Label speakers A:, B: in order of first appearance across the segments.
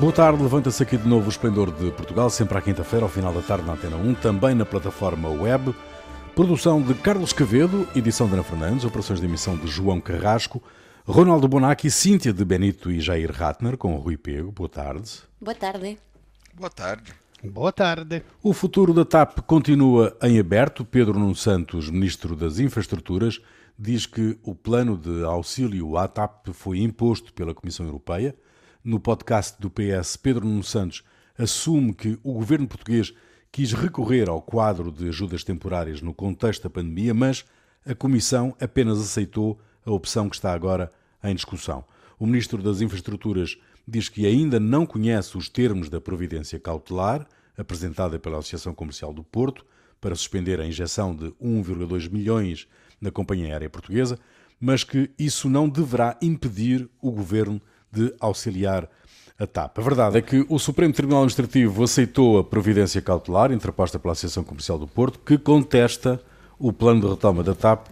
A: Boa tarde, levanta-se aqui de novo o Esplendor de Portugal, sempre à quinta-feira, ao final da tarde na Antena 1, também na plataforma web. Produção de Carlos Cavedo, edição de Ana Fernandes, operações de emissão de João Carrasco, Ronaldo Bonacci, Cíntia de Benito e Jair Ratner, com Rui Pego. Boa tarde.
B: Boa tarde.
C: Boa tarde.
D: Boa tarde.
A: O futuro da TAP continua em aberto. Pedro Nuno Santos, Ministro das Infraestruturas, diz que o plano de auxílio à TAP foi imposto pela Comissão Europeia. No podcast do PS, Pedro Nuno Santos assume que o governo português quis recorrer ao quadro de ajudas temporárias no contexto da pandemia, mas a Comissão apenas aceitou a opção que está agora em discussão. O Ministro das Infraestruturas diz que ainda não conhece os termos da providência cautelar apresentada pela Associação Comercial do Porto para suspender a injeção de 1,2 milhões na companhia aérea portuguesa, mas que isso não deverá impedir o governo de auxiliar a TAP. A verdade é que o Supremo Tribunal Administrativo aceitou a providência cautelar interposta pela Associação Comercial do Porto, que contesta o plano de retoma da TAP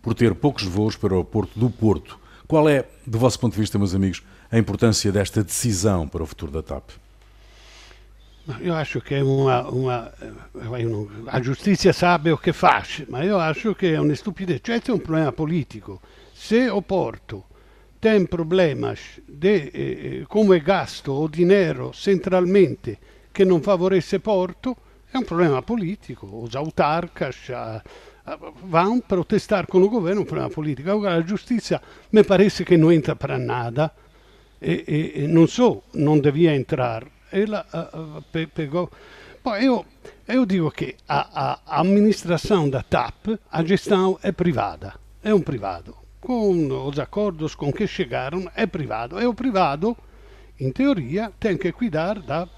A: por ter poucos voos para o aeroporto do Porto. Qual é, do vosso ponto de vista, meus amigos, a importância desta decisão para o futuro da TAP?
D: Io acho che una, una, a giustizia sabe o che fa, ma io acho che è una stupidez. Cioè, è un problema politico. Se o Porto tem problemas de eh, come gasto o dinheiro centralmente che non favorece Porto, è un problema politico. Os autarcas a, a, vão protestar con il governo, è un problema politico. Agora, la giustizia mi pare che non entra per nada e, e, e non so, non devia entrare ela uh, pe pegou. Bom, eu, eu digo que a, a, administração da TAP, a gestão é privada, é um privado. Com os acordos com que chegaram, é privado. E o privado, em teoria, tem que cuidar da,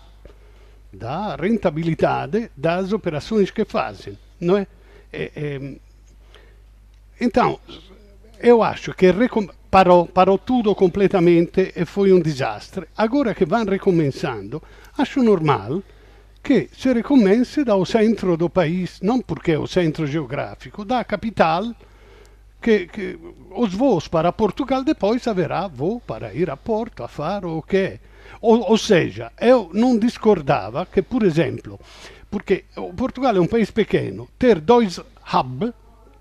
D: da rentabilidade das operações que fazem, não é? é, é então, eu acho que parò, parò tutto completamente e foi um desastre. Agora que vão recomeçando, acho normal que se recomence dal centro do país, não porque é o centro geográfico, da capital, que, os voos para Portugal depois haverá voo para ir a Porto a fare o que. Ou, ou seja, eu não discordava que, por exemplo, porque Portugal é um país pequeno, ter dois hub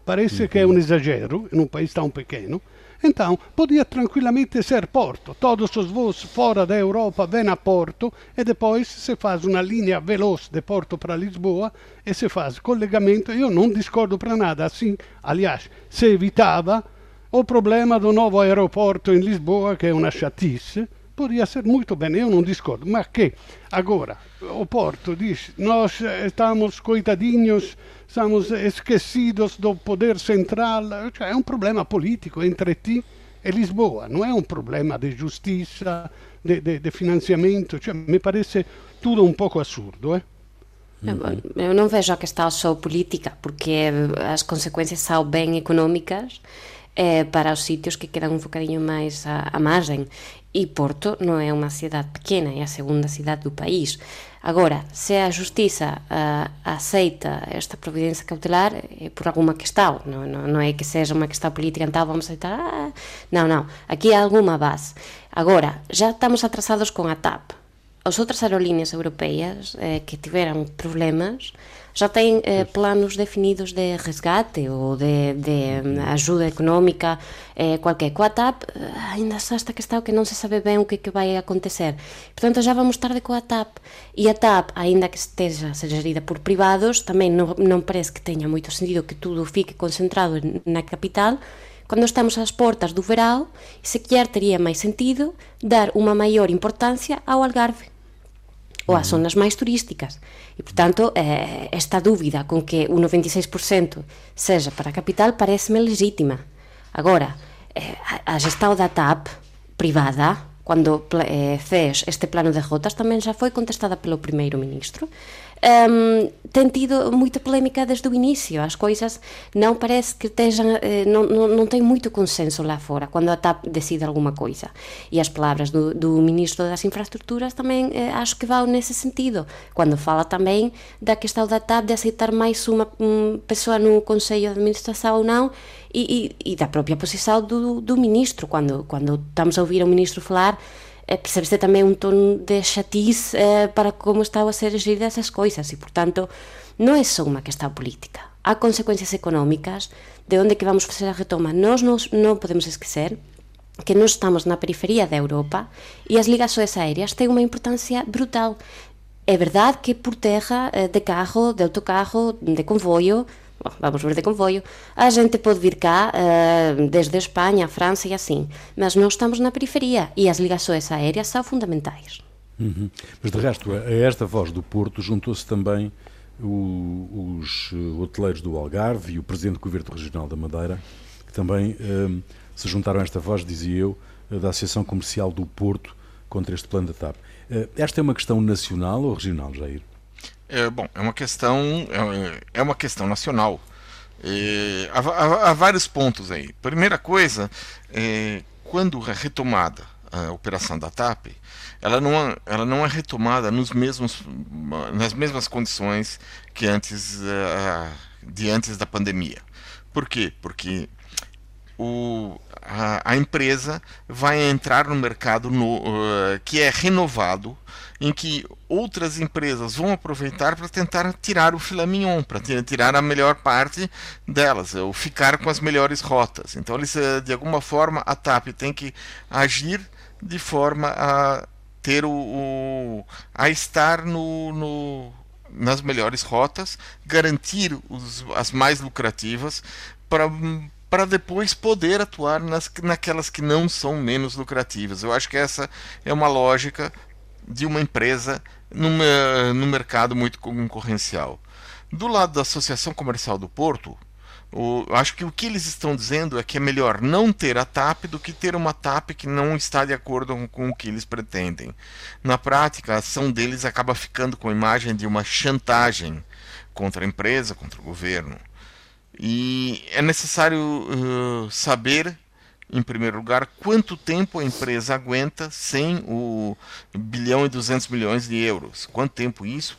D: parece uhum. que é um exagero em um país tão pequeno, então, podia tranquillamente ser Porto. Todos os voos fora da Europa vêm a Porto e depois se faz uma linha veloz de Porto para Lisboa e se faz collegamento. Eu não discordo para nada. Assim, aliás, se evitava o problema do novo aeroporto em Lisboa, que é uma chatice. Podia ser muito bem, eu não discordo, mas que agora o Porto diz: nós estamos coitadinhos estamos esquecidos do poder central. Cioè, è un problema politico entre ti e Lisboa, non è un problema di giustizia, di financiamento. Cioè, mi parece tutto un poco assurdo. Eh?
B: Eu não vejo a questão só política, porque as consequências são bem económicas eh, para os sítios que quedam um bocadinho mais à, à margem. e Porto non é unha cidade pequena, é a segunda cidade do país. Agora, se a justiza uh, eh, aceita esta providencia cautelar é por alguma questão, non, non, non é que seja uma questão política, então vamos aceitar, ah, non, non, aquí há alguma base. Agora, já estamos atrasados con a TAP. As outras aerolíneas europeias eh, que tiveran problemas já têm eh, planos definidos de resgate ou de, de ajuda económica, eh, qualquer. Coa TAP, eh, ainda está esta questão que non se sabe ben o que, que vai acontecer. Portanto, já vamos tarde coa TAP. E a TAP, ainda que esteja ser gerida por privados, tamén non, non parece que teña moito sentido que tudo fique concentrado na capital, Cando estamos ás portas do verão, sequer teria máis sentido dar unha maior importancia ao Algarve ou as zonas máis turísticas. E, portanto, eh, esta dúbida con que o 96% seja para a capital parece-me legítima. Agora, eh, a gestão da TAP privada, cando eh, fez este plano de rotas, tamén xa foi contestada pelo primeiro ministro, um, tem tido muita polémica desde o início. As coisas não parece que estejam, eh, não, não, não tem muito consenso lá fora quando a TAP decide alguma coisa. E as palavras do, do Ministro das Infraestruturas também eh, acho que vão nesse sentido. Quando fala também da questão da TAP de aceitar mais uma um, pessoa no Conselho de Administração ou não e, e, e da própria posição do, do Ministro. Quando, quando estamos a ouvir o Ministro falar eh, percebese tamén un ton de xatiz eh, para como estaba a ser geridas as coisas e, portanto, non é só unha que está política. Há consecuencias económicas de onde que vamos facer a retoma. Nós nos, non podemos esquecer que non estamos na periferia da Europa e as ligas aéreas têm unha importancia brutal. É verdade que por terra, eh, de carro, de autocarro, de convoio, comboio, vamos ver de comboio, a gente pode vir cá uh, desde Espanha, a França e assim, mas nós estamos na periferia e as ligações aéreas são fundamentais.
A: Uhum. Mas de resto, a esta voz do Porto juntou-se também o, os hoteleiros do Algarve e o presidente do Governo Regional da Madeira, que também uh, se juntaram a esta voz, dizia eu, da Associação Comercial do Porto contra este plano da TAP. Uh, esta é uma questão nacional ou regional, Jair?
C: É, bom, é uma questão, é, é uma questão nacional. É, há, há, há, vários pontos aí. Primeira coisa, é, quando é retomada a operação da TAP, ela não, é, ela não é retomada nos mesmos, nas mesmas condições que antes uh, de antes da pandemia. Por quê? Porque o, a, a empresa vai entrar no mercado no, uh, que é renovado em que outras empresas vão aproveitar para tentar tirar o filé para tirar a melhor parte delas, ou ficar com as melhores rotas. Então, eles, eh, de alguma forma, a TAP tem que agir de forma a ter o, o a estar no, no, nas melhores rotas, garantir os, as mais lucrativas para para depois poder atuar nas, naquelas que não são menos lucrativas. Eu acho que essa é uma lógica de uma empresa numa, no mercado muito concorrencial. Do lado da Associação Comercial do Porto, o, acho que o que eles estão dizendo é que é melhor não ter a TAP do que ter uma TAP que não está de acordo com, com o que eles pretendem. Na prática, a ação deles acaba ficando com a imagem de uma chantagem contra a empresa, contra o governo. E é necessário uh, saber em primeiro lugar, quanto tempo a empresa aguenta sem o bilhão e 200 milhões de euros? Quanto tempo isso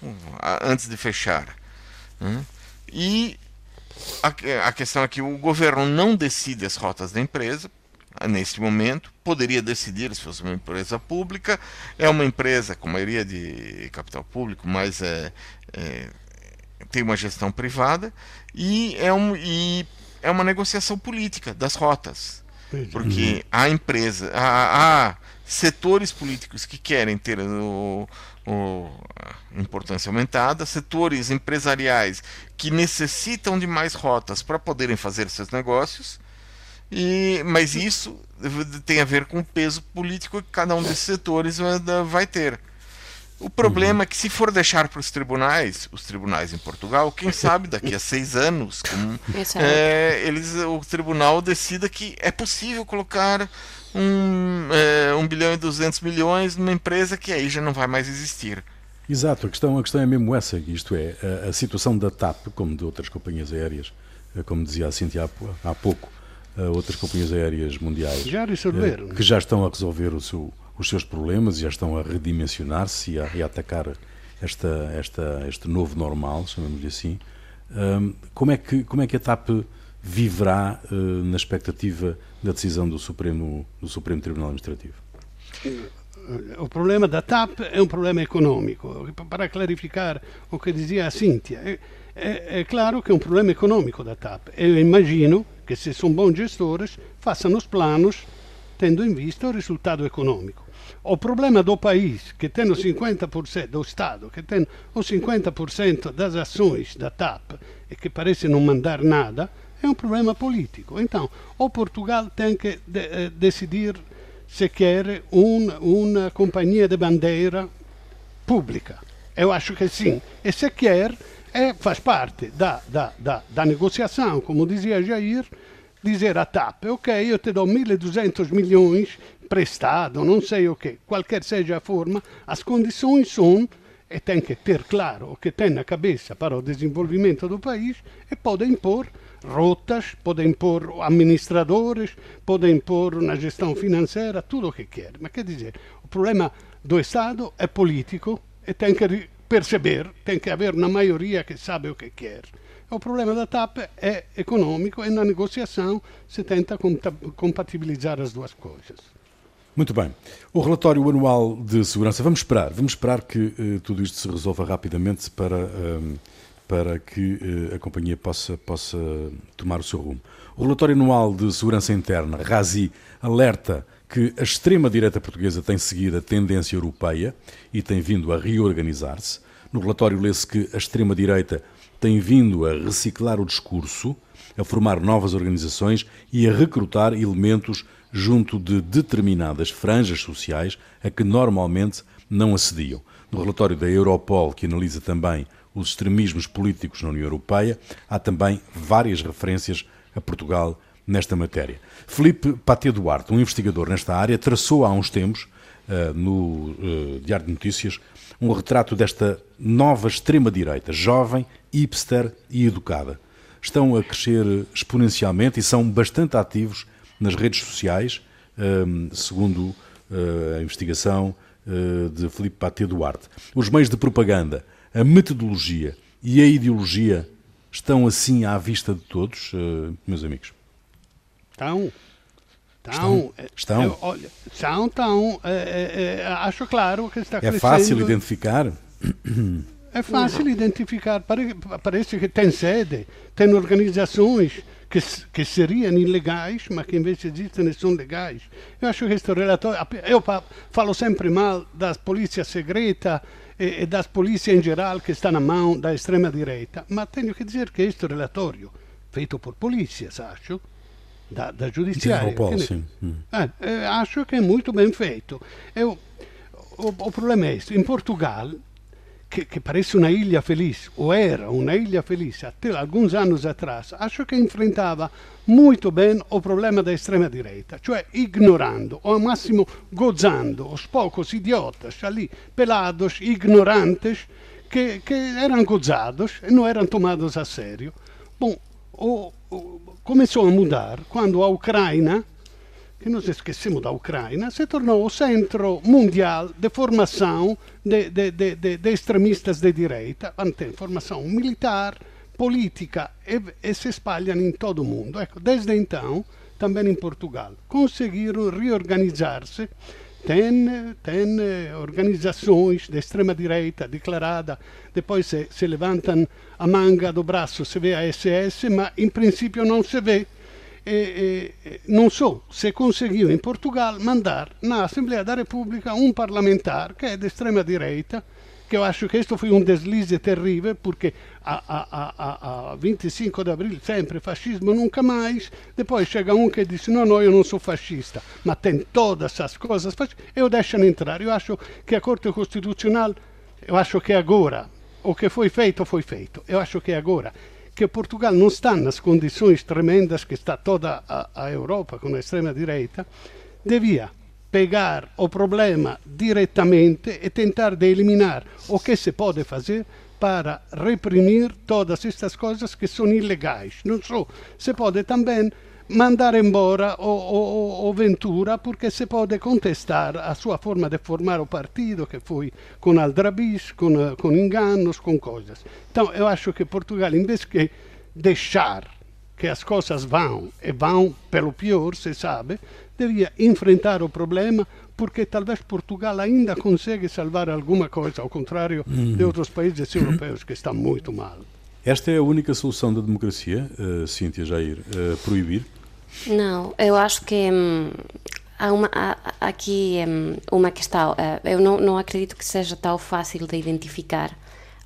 C: antes de fechar? Né? E a, a questão é que o governo não decide as rotas da empresa, neste momento, poderia decidir se fosse uma empresa pública, é uma empresa com maioria de capital público, mas é, é tem uma gestão privada e é, um, e é uma negociação política das rotas. Porque uhum. há empresa, há, há, setores políticos que querem ter o, o, importância aumentada, setores empresariais que necessitam de mais rotas para poderem fazer seus negócios. E, mas isso tem a ver com o peso político que cada um desses setores vai ter. O problema uhum. é que se for deixar para os tribunais, os tribunais em Portugal, quem sabe daqui a seis anos, como, é, eles, o tribunal decida que é possível colocar um, é, um bilhão e duzentos milhões numa empresa que aí já não vai mais existir.
A: Exato, a questão, a questão é mesmo essa, isto é, a, a situação da TAP, como de outras companhias aéreas, eh, como dizia a Cintia há, há pouco, outras companhias aéreas mundiais
D: já resolveram.
A: que já estão a resolver o seu os seus problemas e já estão a redimensionar-se e, a atacar esta, esta, este novo normal, chamamos-lhe assim. Um, como, é que, como é que a TAP viverá uh, na expectativa da decisão do Supremo, do Supremo Tribunal Administrativo?
D: O problema da TAP é um problema econômico. Para clarificar o que dizia a Cíntia, é, é, é claro que é um problema econômico da TAP. Eu imagino que se são bons gestores, façam os planos tendo em vista o resultado econômico. O problema do país, que tem o 50%, do Estado, que tem o 50% das ações da TAP e que parece não mandar nada, é um problema político. Então, o Portugal tem que de, eh, decidir se quer uma companhia de bandeira pública. Eu acho que sim. E se quer, é, faz parte da, da, da, da negociação, como dizia Jair, dizer a TAP, ok, eu te dou 1.200 milhões prestado, não sei o que, qualquer seja a forma, as condições são, e tem que ter claro o que tem na cabeça para o desenvolvimento do país, e pode impor rotas, pode impor administradores, pode impor na gestão financeira, tudo o que quer. Mas quer dizer, o problema do Estado é político e tem que perceber, tem que haver uma maioria que sabe o que quer. O problema da TAP é econômico e na negociação se tenta compatibilizar as duas coisas.
A: Muito bem. O relatório anual de segurança, vamos esperar, vamos esperar que uh, tudo isto se resolva rapidamente para, uh, para que uh, a companhia possa, possa tomar o seu rumo. O relatório anual de segurança interna, RASI, alerta que a extrema-direita portuguesa tem seguido a tendência europeia e tem vindo a reorganizar-se. No relatório lê-se que a extrema-direita tem vindo a reciclar o discurso, a formar novas organizações e a recrutar elementos junto de determinadas franjas sociais a que normalmente não acediam. No relatório da Europol, que analisa também os extremismos políticos na União Europeia, há também várias referências a Portugal nesta matéria. Felipe Patê Duarte, um investigador nesta área, traçou há uns tempos, uh, no uh, Diário de Notícias, um retrato desta nova extrema-direita, jovem, hipster e educada. Estão a crescer exponencialmente e são bastante ativos nas redes sociais, ehm, segundo eh, a investigação eh, de Felipe Patê Duarte. Os meios de propaganda, a metodologia e a ideologia estão assim à vista de todos, eh, meus amigos?
D: Estão.
A: Estão? Estão?
D: Olha, estão, estão. É, é, é, acho claro que está
A: é
D: crescendo.
A: É fácil identificar?
D: É fácil identificar. Parece que tem sede, tem organizações que, que seriam ilegais, mas que invece existem e são legais. Eu acho que questo relatório. Eu falo sempre mal das polícias segretas e, e das polícias em geral que estão na mão da extrema direita, mas tenho que dizer que este relatório, feito por polícias, acho, da, da giudiziaria,
A: che,
D: eh, eh, acho che è molto ben feito. Eu, o, o problema è questo, in Portugal que, que, parece uma ilha feliz, ou era uma ilha feliz até alguns anos atrás, acho que enfrentava muito bem o problema da extrema-direita, cioè ignorando, ou ao máximo gozando, os poucos idiotas ali, pelados, ignorantes, que, que eram gozados e não eram tomados a sério. Bom, o, o, começou a mudar quando a Ucrânia que nos esquecemos da Ucrânia, se tornou o centro mundial de formação de, de, de, de extremistas de direita. Tem formação militar, política e, e, se espalham em todo o mundo. Ecco, desde então, também em Portugal, conseguiram reorganizar-se. Tem, tem organizações de extrema direita declarada, depois se, se levantam a manga do braço, se vê a SS, mas em princípio não se vê e, e, non so se conseguiu in Portugal mandar na Assembleia da República um parlamentar que é de extrema direita, que eu acho que isto foi um deslize terrível, porque a, a, a, a 25 de abril sempre fascismo nunca mais, depois chega um que diz não, eu não sou fascista, mas tem todas essas coisas, e o deixam entrar. Eu acho que a Corte Constitucional, eu acho que agora, o que foi feito, foi feito. Eu acho que agora que Portugal não está nas condições tremendas que está toda a, a Europa com a extrema-direita, devia pegar o problema diretamente e tentar de eliminar o que se pode fazer para reprimir todas estas coisas que são ilegais. Não só, se pode também mandar embora o, o, o, Ventura porque se pode contestar a sua forma de formar o partido que foi com aldrabis, com, com enganos, com coisas. Então eu acho que Portugal, em vez de deixar que as coisas vão e vão pelo pior, se sabe, devia enfrentar o problema porque talvez Portugal ainda consegue salvar alguma coisa, ao contrário uhum. de outros países europeus que estão muito mal.
A: Esta é a única solução da democracia, uh, Cíntia Jair, uh, proibir?
B: Não, eu acho que hum, há, uma, há aqui hum, uma questão. Uh, eu não, não acredito que seja tão fácil de identificar.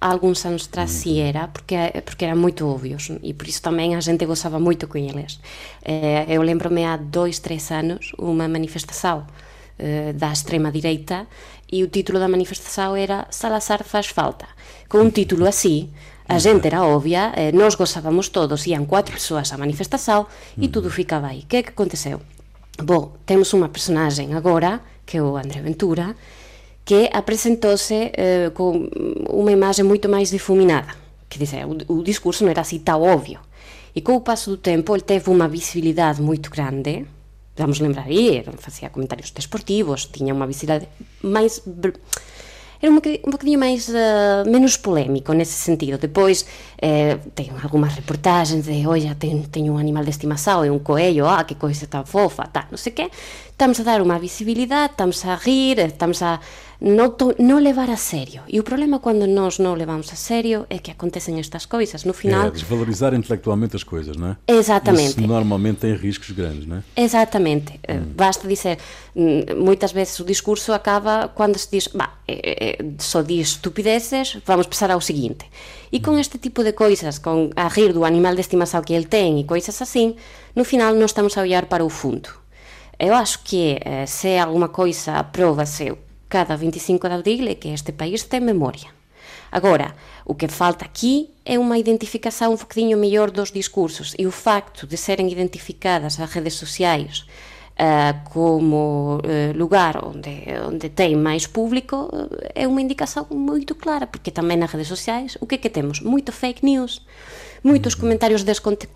B: Há alguns anos atrás uhum. sim era, porque, porque eram muito óbvios e por isso também a gente gostava muito com eles. Uh, eu lembro-me há dois, três anos uma manifestação uh, da extrema-direita e o título da manifestação era Salazar faz falta. Com um título assim, A xente era obvia, eh, nós gozábamos todos, ian cuatro persoas a manifestación e tudo mm. ficaba aí. Que que aconteceu? Bo, temos unha personaxe agora, que é o André Ventura, que apresentouse eh, con unha imaxe moito máis difuminada. Que dice, o, o discurso non era así tão obvio. E co paso do tempo, ele teve unha visibilidade moito grande, vamos lembrar, aí, facía comentarios desportivos, tiña unha visibilidade máis era un, un bocadinho máis uh, menos polémico nese sentido. Depois eh, ten algunhas reportaxes de, oia, ten, teño un animal de estimação e un coello, ah, que coisa tan fofa, tal, non sei que. Estamos a dar unha visibilidade, estamos a rir, estamos a no, to, no levar a sério. E o problema quando nós não levamos a sério é que acontecem estas coisas. No final.
A: É, desvalorizar intelectualmente as coisas, não é?
B: Exatamente.
A: Isso normalmente tem riscos grandes, não é?
B: Exatamente. Eh, hum. Basta dizer. Hum, muitas vezes o discurso acaba quando se diz, bah, é, é, só diz estupideces, vamos passar ao seguinte. E com este tipo de coisas, com a rir do animal de estimação que ele tem e coisas assim, no final não estamos a olhar para o fundo. Eu acho que eh, se alguma coisa aprova-se cada 25 de abril é que este país tem memória. Agora, o que falta aqui é uma identificação um bocadinho melhor dos discursos e o facto de serem identificadas as redes sociais uh, como uh, lugar onde, onde tem mais público é uma indicação muito clara, porque também nas redes sociais o que é que temos? Muito fake news muitos comentários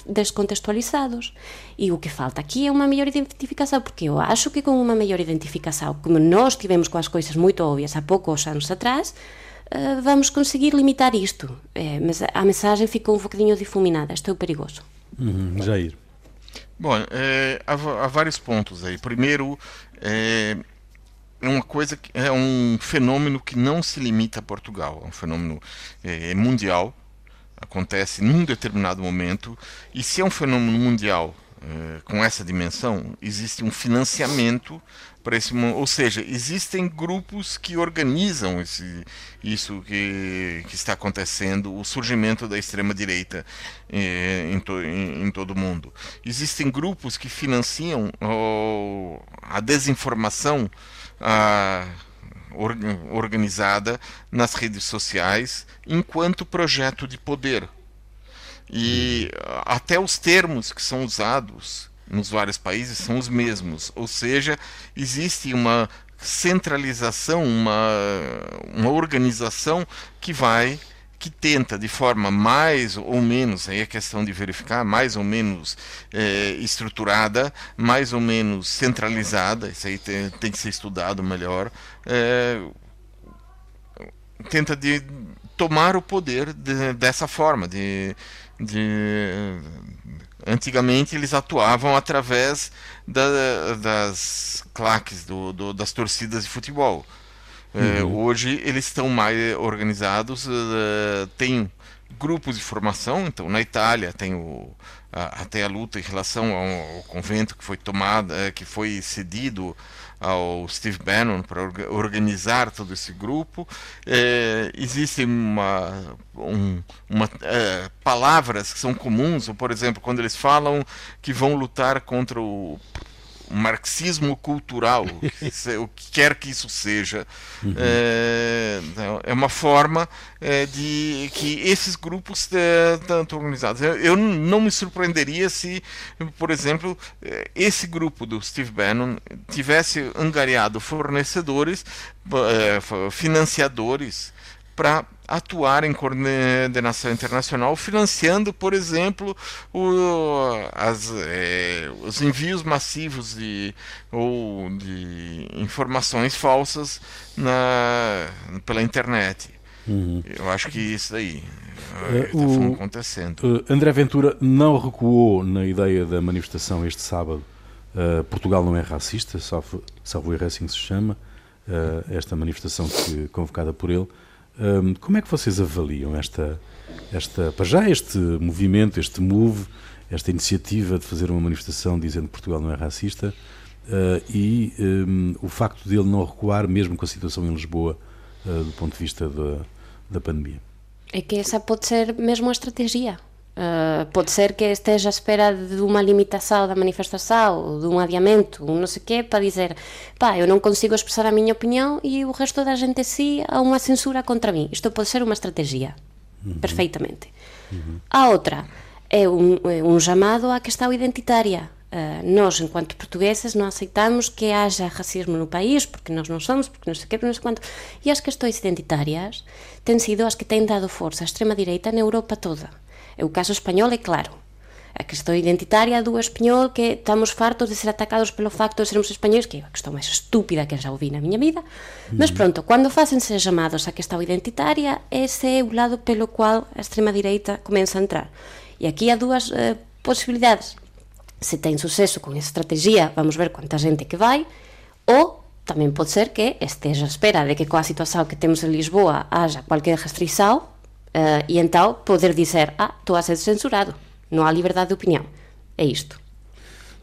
B: descontextualizados. E o que falta aqui é uma melhor identificação porque eu acho que com uma melhor identificação como nós tivemos com as coisas muito óbvias há poucos anos atrás uh, vamos conseguir limitar isto. É, mas a mensagem ficou um bocadinho difuminada. Isto é o perigoso.
A: Uhum, Jair.
C: Bom, é, há, há, vários pontos aí. Primeiro, é, é uma coisa, é um fenômeno que não se limita a Portugal, é um fenômeno é, mundial acontece num determinado momento, e se é um fenômeno mundial eh, com essa dimensão, existe um financiamento para esse ou seja, existem grupos que organizam esse, isso que, que está acontecendo, o surgimento da extrema direita eh, em, to, em, em, todo o mundo. Existem grupos que financiam oh, a desinformação, organizada nas redes sociais enquanto projeto de poder. E até os termos que são usados nos vários países são os mesmos, ou seja, existe uma centralização, uma, uma organização que vai que tenta de forma mais ou menos, aí é questão de verificar, mais ou menos é, estruturada, mais ou menos centralizada, isso aí tem, tem que ser estudado melhor, é, tenta de tomar o poder de, dessa forma, de, de antigamente eles atuavam através da, das claques do, do, das torcidas de futebol. É, uhum. hoje eles estão mais organizados, uh, tem grupos de formação, então na Itália tem o, a, até a luta em relação ao, ao convento que foi tomado, uh, que foi cedido ao Steve Bannon para organizar todo esse grupo. É, existem uma, um, uma, é, palavras que são comuns, por exemplo, quando eles falam que vão lutar contra o marxismo cultural, o que quer que isso seja, uhum. é, é, uma forma é, de que esses grupos é, tanto organizados. Eu, eu, não me surpreenderia se, por exemplo, é, esse grupo do Steve Bannon tivesse angariado fornecedores, é, financiadores para atuar em coordenação internacional, financiando, por exemplo, o, as, é, os envios massivos de, ou de informações falsas na, pela internet. Uhum. Eu acho que isso aí está uh, acontecendo.
A: Uh, André Ventura não recuou na ideia da manifestação este sábado. Uh, Portugal não é racista, salvo, salvo erro assim se chama, esta manifestação que, convocada por ele. Um, como é que vocês avaliam esta, esta, para já este movimento, este move, esta iniciativa de fazer uma manifestação dizendo que Portugal não é racista uh, e um, o facto dele não recuar, mesmo com a situação em Lisboa, uh, do ponto de vista da, da pandemia?
B: É que essa pode ser mesmo a estratégia. Uh, pode ser que esteja à espera de uma limitação da manifestação, de um adiamento, um não sei o quê, para dizer pá, eu não consigo expressar a minha opinião e o resto da gente si há uma censura contra mim. Isto pode ser uma estratégia, uhum. perfeitamente. Uhum. A outra é um, é um chamado à questão identitária. Uh, nós, enquanto portugueses, não aceitamos que haja racismo no país, porque nós não somos, porque não sei o quê, porque não sei quanto. E as questões identitárias têm sido as que têm dado força à extrema-direita na Europa toda. O caso español é claro. A questão identitária do espanhol, que estamos fartos de ser atacados pelo facto de sermos espanhóis, que é a questão máis estúpida que já ouvi na miña vida. Mm. Mas pronto, cando facense chamados a questão identitaria, ese é o lado pelo cual a extrema direita comeza a entrar. E aquí há dúas eh, posibilidades. Se ten suceso con esa estrategia, vamos ver quanta gente que vai, ou tamén pode ser que esteja a espera de que coa situación que temos en Lisboa haja cualquier restrição uh, e então poder dizer, ah, estou a ser censurado, não há liberdade de opinião. É isto.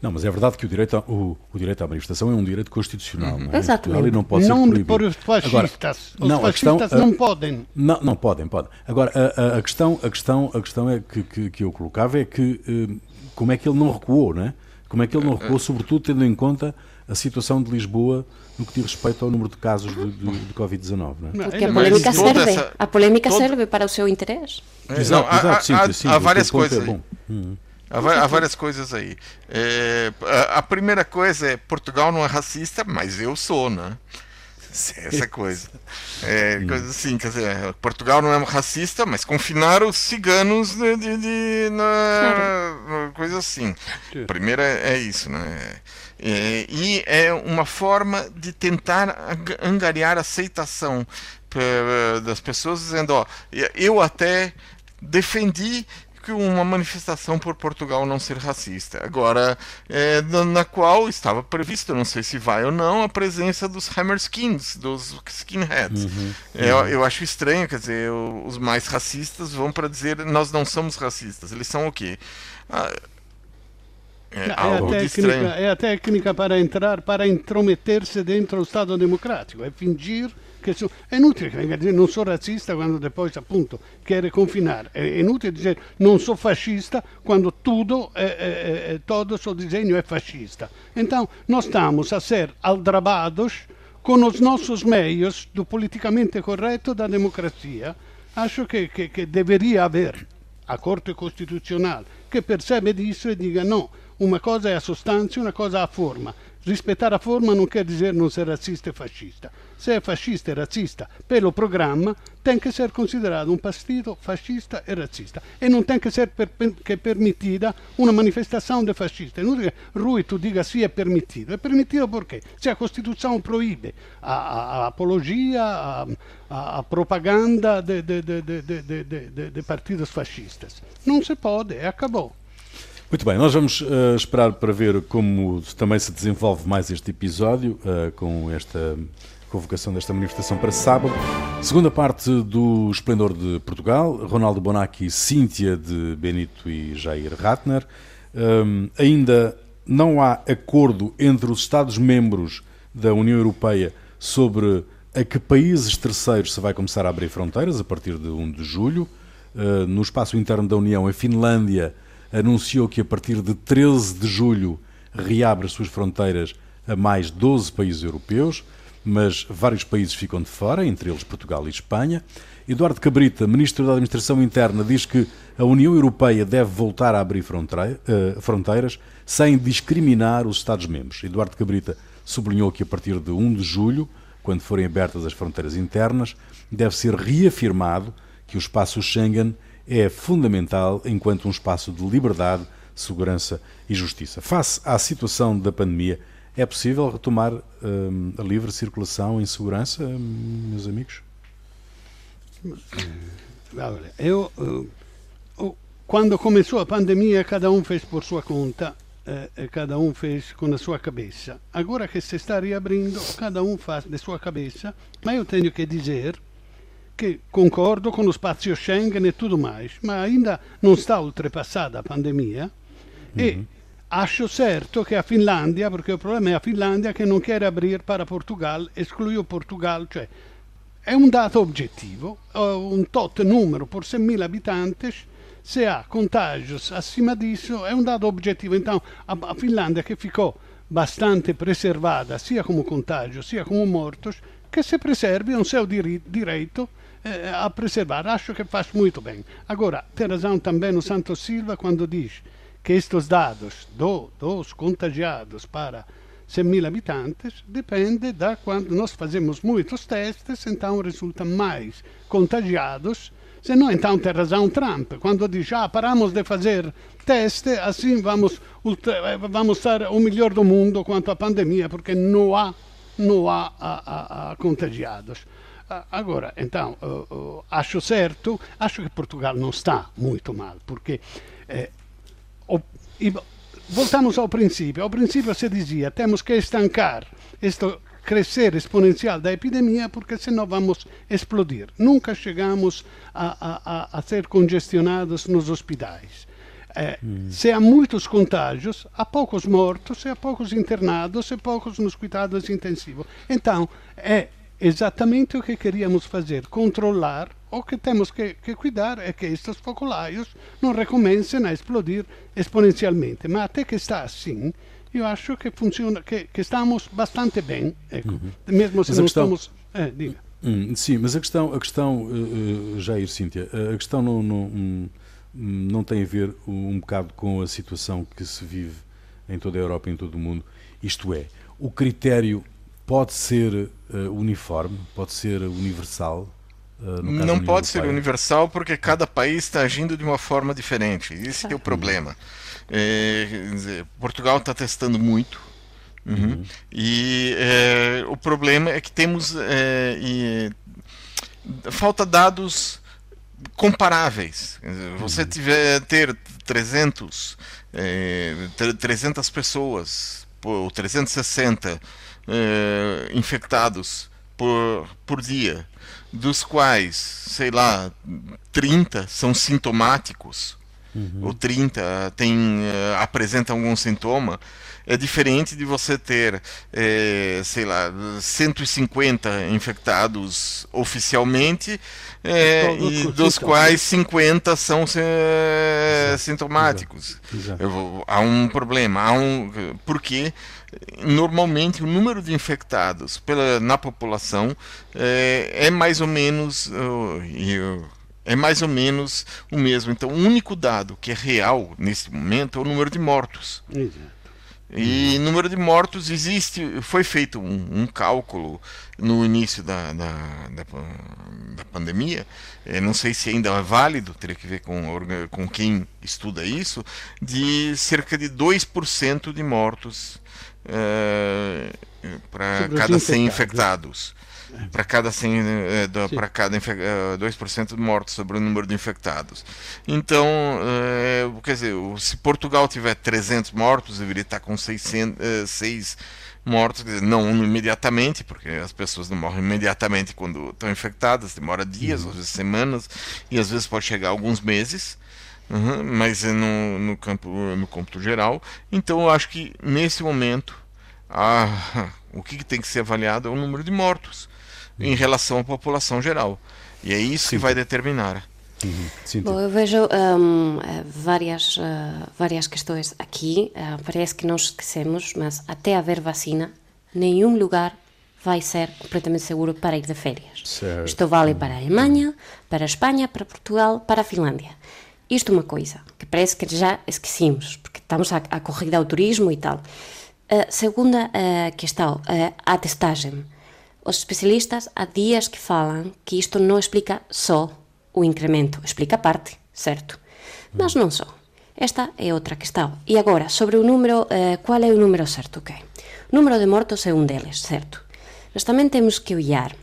A: Não, mas é verdade que o direito, a, o, o direito à manifestação é um direito constitucional, não é?
B: Exatamente.
A: não pode
D: não
A: ser
D: por os fascistas. Agora, os não, fascistas questão, não podem.
A: Não, não podem, podem. Agora, a, a, a, questão, a, questão, a questão é que, que, que eu colocava é que uh, como é que ele não recuou, não é? Como é que ele não recuou, sobretudo tendo em conta a situação de Lisboa no que diz respeito ao número de casos de, de, de Covid-19.
B: Não é? Porque a polémica, serve, essa... a polémica todo... serve para o seu interesse.
A: É, exato, não, exato, sim,
C: há,
A: sim,
C: há várias é coisas. É hum. Há, há, várias coisas aí. É, a, a, primeira coisa é Portugal não é racista, mas eu sou, né? Essa coisa. É, coisa assim, quer dizer, Portugal não é racista, mas confinaram os ciganos de, de, de na, coisa assim. Primeiro é, é isso, né? É, e é uma forma de tentar angariar aceitação das pessoas, dizendo: ó, eu até defendi que uma manifestação por Portugal não ser racista. Agora, é, na, qual estava previsto, não sei se vai ou não, a presença dos Hammerskins, dos skinheads. Uhum, é, uhum. eu acho estranho, quer dizer, os mais racistas vão para dizer nós não somos racistas. Eles são o quê? Ah,
D: é, é, a técnica, é a técnica para entrar, para intrometer-se dentro do Estado democrático, é fingir che so, è inutile che venga a dire non sono razzista quando poi appunto quer confinar, è inutile dire non sono fascista quando tutto, é, é, é, todo o seu desenho é fascista. Então, nós estamos a ser aldrabados com os nossos meios do politicamente correto da democracia. Acho che, che, che deveria haver a Corte Costituzionale che percebe disso e diga no, uma coisa é a sostanza, uma coisa é a forma. Respeitar a forma não quer dizer não ser racista e fascista. Se é fascista e racista pelo programa, tem que ser considerado um partido fascista e racista. E não tem que ser per, que permitida uma manifestação de fascista. Não diga, Rui, tu diga sim, é permitido. É permitido porque se a Constituição proíbe a, a, a apologia, a, a propaganda de, de, de, de partidos fascistas. Não se pode, acabou.
A: Muito bem, nós vamos uh, esperar para ver como também se desenvolve mais este episódio, uh, com esta convocação desta manifestação para sábado. Segunda parte do Esplendor de Portugal, Ronaldo Bonacci, Cíntia de Benito e Jair Ratner. Um, ainda não há acordo entre os Estados-membros da União Europeia sobre a que países terceiros se vai começar a abrir fronteiras a partir de 1 de julho. Uh, no espaço interno da União, a Finlândia anunciou que a partir de 13 de julho reabre as suas fronteiras a mais 12 países europeus, mas vários países ficam de fora, entre eles Portugal e Espanha. Eduardo Cabrita, Ministro da Administração Interna, diz que a União Europeia deve voltar a abrir eh, fronteiras sem discriminar os Estados-membros. Eduardo Cabrita sublinhou que a partir de 1 de julho, quando forem abertas as fronteiras internas, deve ser reafirmado que o espaço Schengen é fundamental enquanto um espaço de liberdade, segurança e justiça. Face à situação da pandemia, é possível retomar hum, a livre circulação em segurança, meus amigos?
D: Eu, quando começou a pandemia, cada um fez por sua conta, eh, cada um fez com a sua cabeça. Agora que se está reabrindo, cada um faz de sua cabeça, mas eu tenho que dizer che concordo con lo spazio Schengen e tutto mais, ma ainda non sta oltrepassata la pandemia mm-hmm. e acho certo che a Finlandia, perché il problema è a Finlandia che non quiere aprire para Portugal, escluiu Portugal, cioè è un dato oggettivo, un tot numero per 100.000 abitanti, se ha contagios acima disso, è un dato oggettivo. Então, a, Finlandia che ficò bastante preservata sia come contagio sia come mortos, che se preservi è un seu direito eh, a preservar. Acho que faz muito bem. Agora, tem razão também o Santos Silva quando diz que estes dados do, dos contagiados para 100 mil habitantes depende da quando nós fazemos muitos testes, então resultam mais contagiados Se não, então tem razão Trump, quando diz, ah, paramos de fazer teste, assim vamos, vamos estar o melhor do mundo quanto à pandemia, porque não há, não há a, a, a contagiados. Agora, então, acho certo, acho que Portugal não está muito mal, porque eh, o, e, voltamos ao princípio. Ao princípio se dizia, temos que estancar este crescer exponencial da epidemia porque senão vamos explodir. Nunca chegamos a, a, a ser congestionados nos hospitais. É, hum. Se há muitos contágios, há poucos mortos, há poucos internados e poucos nos cuidados intensivos. Então, é exatamente o que queríamos fazer, controlar. O que temos que, que cuidar é que estes focolaios não recomecem a explodir exponencialmente. Mas até que está assim, eu acho que funciona, que, que estamos bastante bem, ecco. uhum. mesmo se mas não questão... estamos. É, diga.
A: Hum, sim, mas a questão, a questão uh, Jair Cíntia, a questão não, não, hum, não tem a ver um bocado com a situação que se vive em toda a Europa e em todo o mundo. Isto é, o critério pode ser uh, uniforme, pode ser universal.
C: Uh, não pode ser universal porque cada país está agindo de uma forma diferente. Esse é o problema. É, dizer, Portugal está testando muito. Uhum. Uhum. E é, o problema é que temos é, e, falta dados comparáveis. Você uhum. tiver ter 300 é, 300 pessoas ou 360 é, infectados por, por dia, dos quais, sei lá, 30 são sintomáticos uhum. ou 30 tem, uh, apresenta algum sintoma, é diferente de você ter, é, sei lá, 150 infectados oficialmente, é, e dos quais 50 são é, sintomáticos. Exato. Exato. há um problema, há um, porque normalmente o número de infectados pela, na população é, é mais ou menos. Uh, é mais ou menos o mesmo. Então, o único dado que é real nesse momento é o número de mortos. Exato. E número de mortos existe, foi feito um, um cálculo no início da, da, da, da pandemia, é, não sei se ainda é válido, teria que ver com, com quem estuda isso, de cerca de 2% de mortos é, para cada 100 infectados para cada 100 é, para cada 2% de mortos sobre o número de infectados. Então, é, quer dizer, se Portugal tiver 300 mortos, deveria estar com 600, é, 6 mortos, não imediatamente, porque as pessoas não morrem imediatamente quando estão infectadas, demora dias, uhum. às vezes semanas, e às vezes pode chegar alguns meses. Uhum, mas é no, no campo no cômputo geral. Então eu acho que nesse momento a, o que, que tem que ser avaliado é o número de mortos em relação à população geral. E é isso Sim. que vai determinar.
B: Uhum. Bom, eu vejo um, várias, uh, várias questões aqui. Uh, parece que nós esquecemos, mas até haver vacina, nenhum lugar vai ser completamente seguro para ir de férias. Certo. Isto vale para a Alemanha, para a Espanha, para Portugal, para a Finlândia. Isto é uma coisa que parece que já esquecemos, porque estamos a, a corrida ao turismo e tal. Uh, segunda questão, a testagem. Os especialistas há dias que falam que isto não explica só o incremento, explica parte, certo? Mas não só. Esta é outra questão. E agora, sobre o número, eh, qual é o número certo? Okay. O número de mortos é um deles, certo? Mas também temos que olhar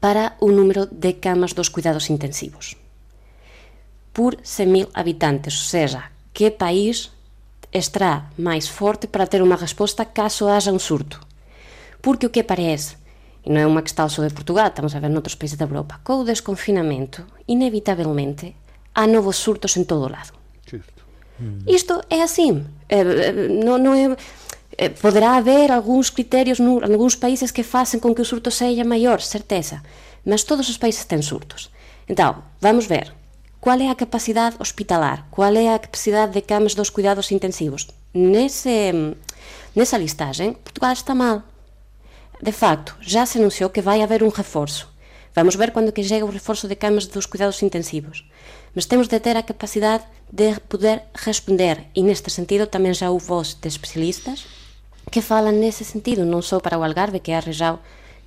B: para o número de camas dos cuidados intensivos. Por 100 mil habitantes, ou seja, que país estará mais forte para ter uma resposta caso haja um surto? Porque o que parece e non é unha questão só de Portugal, estamos a ver noutros países da Europa, co desconfinamento, inevitavelmente, há novos surtos en todo o lado. Mm. Isto é así. Eh, non, non é, eh, poderá haber algúns criterios en algúns países que facen con que o surto seja maior, certeza, mas todos os países ten surtos. Então, vamos ver qual é a capacidade hospitalar, qual é a capacidade de camas dos cuidados intensivos. Nese, nesa listagem, Portugal está mal. De facto, já se anunciou que vai haver um reforço. Vamos ver quando que chega o reforço de camas dos cuidados intensivos. Mas temos de ter a capacidade de poder responder e neste sentido tamén já houve voz de especialistas que falan nesse sentido, non só para o Algarve, que é a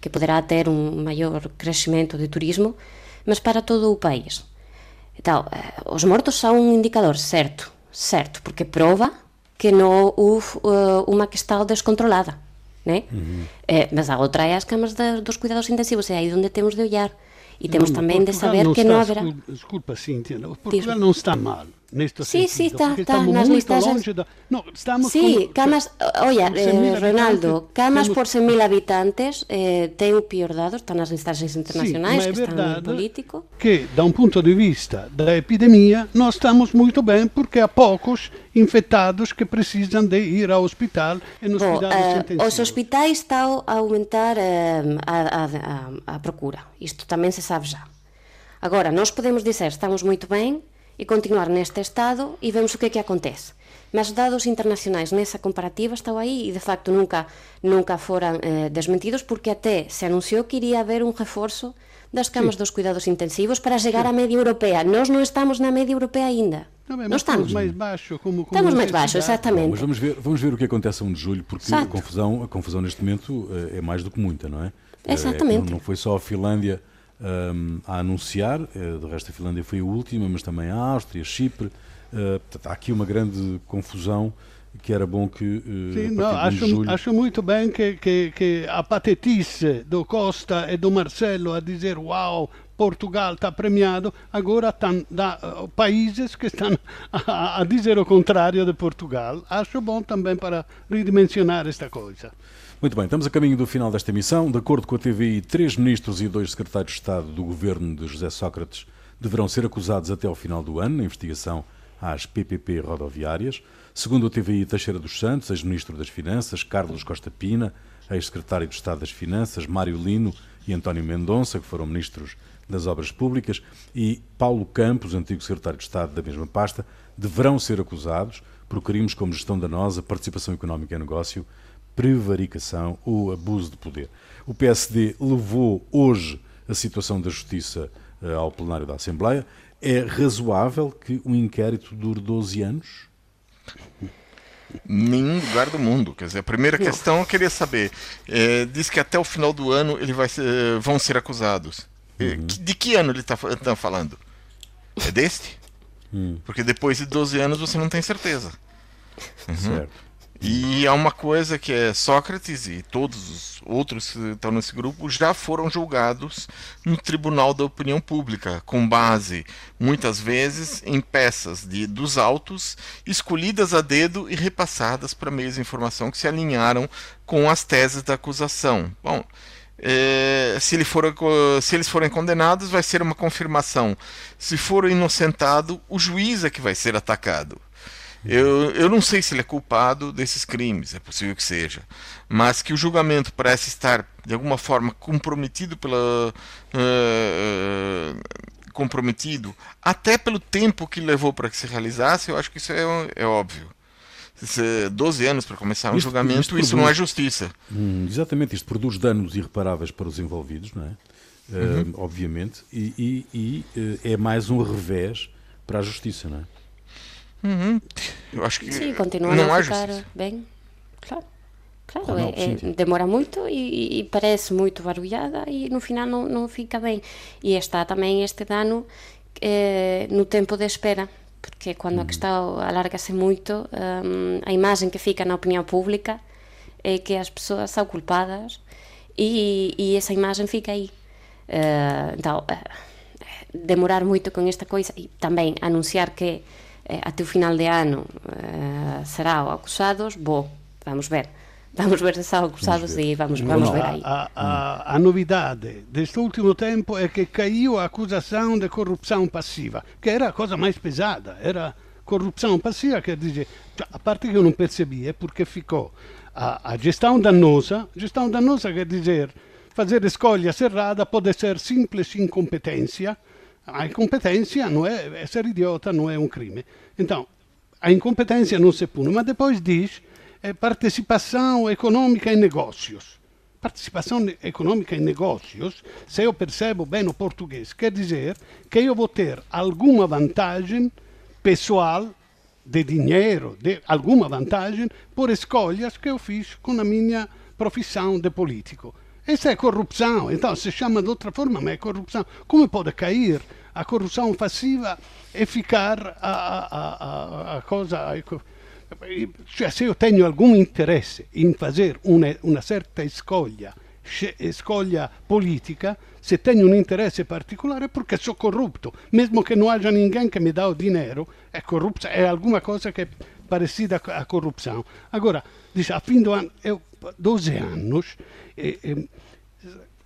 B: que poderá ter un maior crescimento de turismo, mas para todo o país. Então, eh, os mortos son un indicador, certo, certo, porque prova que non houve uh, eh, unha que está descontrolada, né? Uhum. eh, mas a outra é as camas de, dos cuidados intensivos, é aí onde temos de olhar E temos non, tamén Portugal de saber que non haverá...
D: Desculpa, Cintia, Portugal non está mal. Neste
B: sí, sentido, sí, está, está nas listaxes. Da... No, estamos sí, con... camas, oia, eh, Ronaldo, camas temos... por 100.000 habitantes eh, ten o pior dado, está nas listaxes internacionais, sí, que están no político.
D: Que, da un punto de vista da epidemia, nós estamos muito bem, porque há poucos infectados que precisam de ir ao hospital e nos cuidados uh.
B: Os hospitais estão a aumentar uh, a, a, a, a procura, isto também se sabe já. Agora, nós podemos dizer, estamos muito bem, e continuar neste estado e vemos o que é que acontece. Mas dados internacionais nessa comparativa estão aí e de facto nunca nunca foram eh, desmentidos porque até se anunciou que iria haver um reforço das camas sí. dos cuidados intensivos para chegar sí. á media europea. Nós não estamos na média europeia ainda.
D: Não, não estamos. mais baixo, como, como
B: estamos mais baixo, exatamente. Bom,
A: mas vamos ver, vamos ver o que acontece a 1 de julho, porque a confusão, a confusão neste momento eh, é mais do que muita, não é?
B: Exatamente.
A: É, não, não foi só a Finlândia um, a anunciar. Uh, do resto, a Finlândia foi a última, mas também a Áustria, Chipre. Uh, portanto, há aqui uma grande confusão que era bom que. Uh,
D: Sim, não, acho, julho... acho, muito bem que, que, que, a patetice do Costa e do Marcelo a dizer uau, Portugal está premiado, agora estão uh, países que estão a, a dizer o contrário de Portugal. Acho bom também para redimensionar esta coisa.
A: Muito bem, estamos a caminho do final desta emissão. De acordo com a TVI, três ministros e dois secretários de Estado do governo de José Sócrates deverão ser acusados até ao final do ano na investigação às PPP rodoviárias. Segundo a TVI, Teixeira dos Santos, ex-ministro das Finanças, Carlos Costa Pina, ex-secretário de Estado das Finanças, Mário Lino e António Mendonça, que foram ministros das Obras Públicas, e Paulo Campos, antigo secretário de Estado da mesma pasta, deverão ser acusados por crimes como gestão danosa, participação económica em negócio prevaricação ou abuso de poder. O PSD levou hoje a situação da justiça eh, ao plenário da Assembleia. É razoável que um inquérito dure 12 anos?
C: Nenhum lugar do mundo. Quer dizer, a primeira questão eu queria saber. É, diz que até o final do ano ele vai ser, eh, vão ser acusados. Uhum. De que ano ele está tá falando? É deste? Uhum. Porque depois de 12 anos você não tem certeza.
A: Uhum. Certo.
C: E há uma coisa que é Sócrates e todos os outros que estão nesse grupo já foram julgados no Tribunal da Opinião Pública, com base, muitas vezes, em peças de, dos autos escolhidas a dedo e repassadas para meios de informação que se alinharam com as teses da acusação. Bom, é, se, ele for, se, eles forem condenados, vai ser uma confirmação. Se for inocentado, o juiz é que vai ser atacado. Eu, eu não sei se ele é culpado desses crimes, é possível que seja, mas que o julgamento parece estar de alguma forma comprometido pela. Uh, comprometido até pelo tempo que levou para que se realizasse, eu acho que isso é, é óbvio. 12 anos para começar um isto, julgamento, isto isso produz, não é justiça.
A: Hum, exatamente, isto produz danos irreparáveis para os envolvidos, não é? Uhum. Uh, obviamente, e, e, e, é mais um revés para a justiça, não é?
C: Uhum. Eu acho que
B: Sim, continua não a ficar justiça. bem. Claro. Claro, não, é, é, demora muito e, e, parece muito barulhada e no final não, não fica bem. E está também este dano eh, no tempo de espera, porque quando uhum. a questão alarga-se muito, um, a imagem que fica na opinião pública é que as pessoas são culpadas e, e essa imagem fica aí. Uh, então, uh, demorar muito com esta coisa e também anunciar que eh, até o final de ano eh, serão acusados, bom, vamos ver. Vamos ver se são acusados e vamos, vamos ver aí.
D: A, a, a, novidade. Deste último tempo é que caiu a acusação de corrupção passiva, que era a coisa mais pesada, era corrupção passiva, quer dizer, a parte que eu não percebi é porque ficou a, a gestão danosa, gestão danosa quer dizer fazer escolha errada pode ser simples incompetência, a incompetência não é, ser idiota não é um crime. Então, a incompetência não se pune, mas depois diz é, participação econômica em negócios. Participação econômica em negócios, se eu percebo bem o português, quer dizer que eu vou ter alguma vantagem pessoal, de dinheiro, de alguma vantagem, por escolhas que eu fiz com a minha profissão de político. Essa é corrupção. Então se chama de outra forma, mas é corrupção. Como pode cair a corrupção passiva e ficar a, a, a, a cosa. Cioè, se io tenho algum interesse in fazer una, una certa escolha, escolha politica, se tenho um interesse particolare é porque sou corrupto. Mesmo que não haja ninguém que me dá o dinheiro, é corrupção, é alguma coisa que parecida à corrupção. Agora, diz, a fim do ano, eu, 12 anos, eh, eh,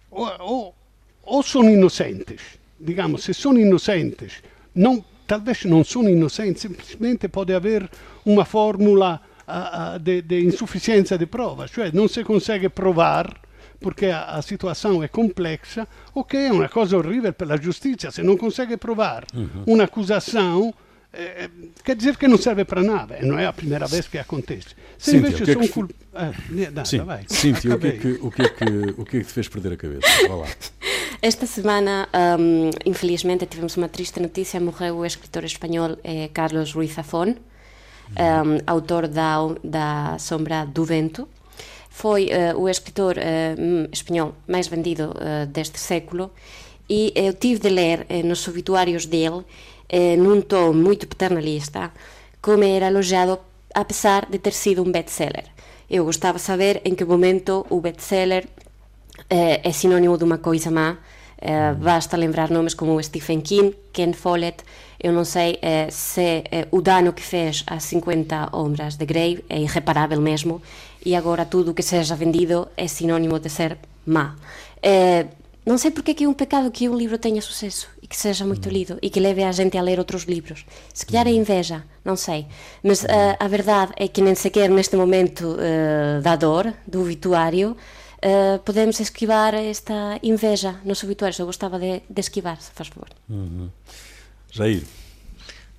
D: ou, ou, ou sono inocentes, digamos, se sono inocentes, não, talvez não sono inocentes, simplesmente pode haver uma fórmula uh, de, de insuficiência de prova, cioè non si consegue provar perché a, a situação é complexa, o che è una cosa orribile per la giustizia, se non consegue provar uhum. un'accusação, eh, quer dizer que não serve para nada, não é a primeira vez que acontece. Se
A: Cíntia, é
D: são
A: que...
D: cul... ah, nada,
A: Sim.
D: vai.
A: Cíntia, o que, é que, o, que é que, o que é que te fez perder a cabeça? Vá lá.
B: Esta semana, um, infelizmente, tivemos uma triste notícia. Morreu o escritor espanhol eh, Carlos Ruiz Zafón, um, autor da, da Sombra do Vento. Foi uh, o escritor uh, espanhol mais vendido uh, deste século e eu tive de ler nos obituários dele, num tom muito paternalista, como era elogiado apesar de ter sido um best-seller. Eu gostava de saber em que momento o best-seller é sinónimo de uma coisa má, Uh, basta lembrar nomes como Stephen King, Ken Follett. Eu não sei uh, se uh, o dano que fez às 50 Ombras de Grey é irreparável mesmo, e agora tudo que seja vendido é sinónimo de ser má. não sei porque é um pecado que um livro tenha sucesso que seja muito lido e que leve a gente a ler outros livros. Se calhar é inveja, não sei. Mas a verdade é que nem sequer neste momento da dor, do obituário, uh, podemos esquivar esta inveja nos obituários. Eu gostava de, de esquivar, se faz favor.
A: Uhum. Jair.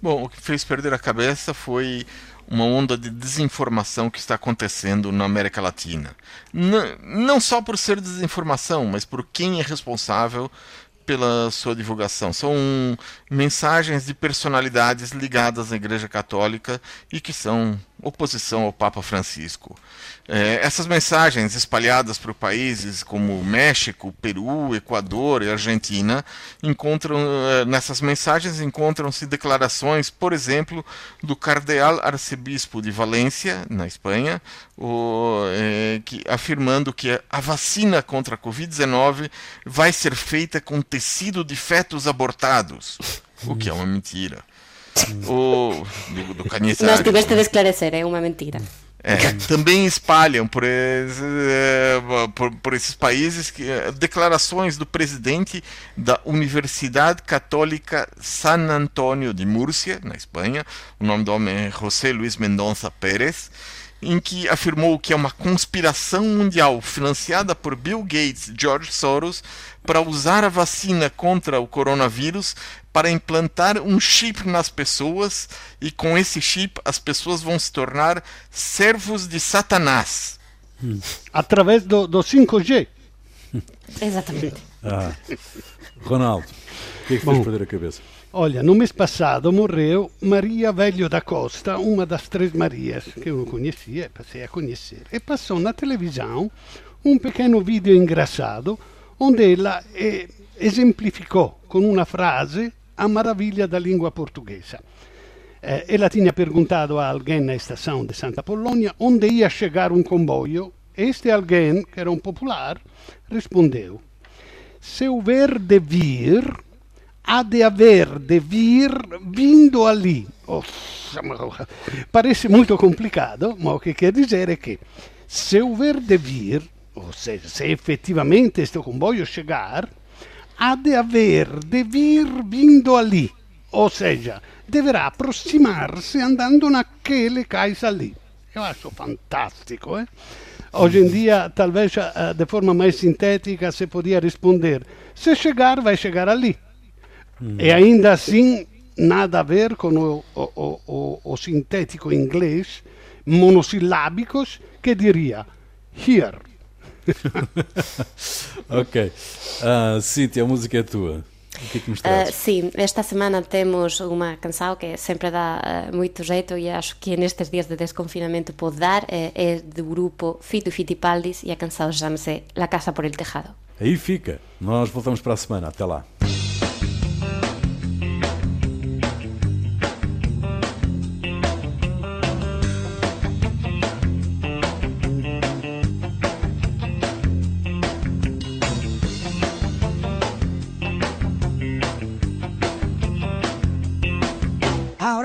C: Bom, o que fez perder a cabeça foi uma onda de desinformação que está acontecendo na América Latina. N não só por ser desinformação, mas por quem é responsável pela sua divulgação. São mensagens de personalidades ligadas à Igreja Católica e que são oposição ao Papa Francisco. É, essas mensagens espalhadas por países como México, Peru, Equador e Argentina encontram é, nessas mensagens encontram-se declarações, por exemplo, do cardeal arcebispo de Valência, na Espanha, o, é, que, afirmando que a vacina contra a Covid-19 vai ser feita com tecido de fetos abortados, o que é uma mentira o, do, do.
B: Nós tiveste de esclarecer, é uma mentira.
C: É, também espalham por, esse, é, por, por, esses países que, é, declarações do presidente da Universidade Católica San Antonio de Múrcia, na Espanha, o nome do homem é José Luis Mendonça Pérez, em que afirmou que é uma conspiração mundial financiada por Bill Gates e George Soros para usar a vacina contra o coronavírus para implantar um chip nas pessoas e com esse chip as pessoas vão se tornar servos de Satanás.
D: Hum. Através do, do 5G.
B: Exatamente.
A: Ah. Ronaldo, o que é que fez perder a cabeça?
D: Olha, no mês passado morreu Maria Velho da Costa, uma das três Marias que eu conhecia, passei a conhecer. E passou na televisão um pequeno vídeo engraçado onde ela eh, exemplificou com uma frase a maravilha da língua portuguesa. Eh, ela tinha perguntado a alguém na estação de Santa Polônia onde ia chegar um comboio. Este alguém, que era um popular, respondeu: Se houver de vir, há de haver de vir vindo ali. Oh, parece muito complicado, mas o que quer dizer é que se houver de vir, ou seja, se efetivamente este comboio chegar, há de haver de vir vindo ali. Ou seja, deverá aproximar-se andando naquele cais ali. Eu acho fantástico, eh? Hoje em dia, talvez eh, de forma mais sintética, se podia responder: se chegar, vai chegar ali. Hum. E ainda assim, nada a ver com o, o, o, o sintético inglês, monossilábicos, que diria here.
A: ok. Uh, Cíntia, a música é tua. O que é que nos?
B: Uh, sim, esta semana temos uma canção que sempre dá uh, muito jeito e acho que nestes dias de desconfinamento pode dar, é, é do grupo Fito Fitipaldis e a canção chama-se La Casa por el Tejado.
A: Aí fica. Nós voltamos para a semana. Até lá.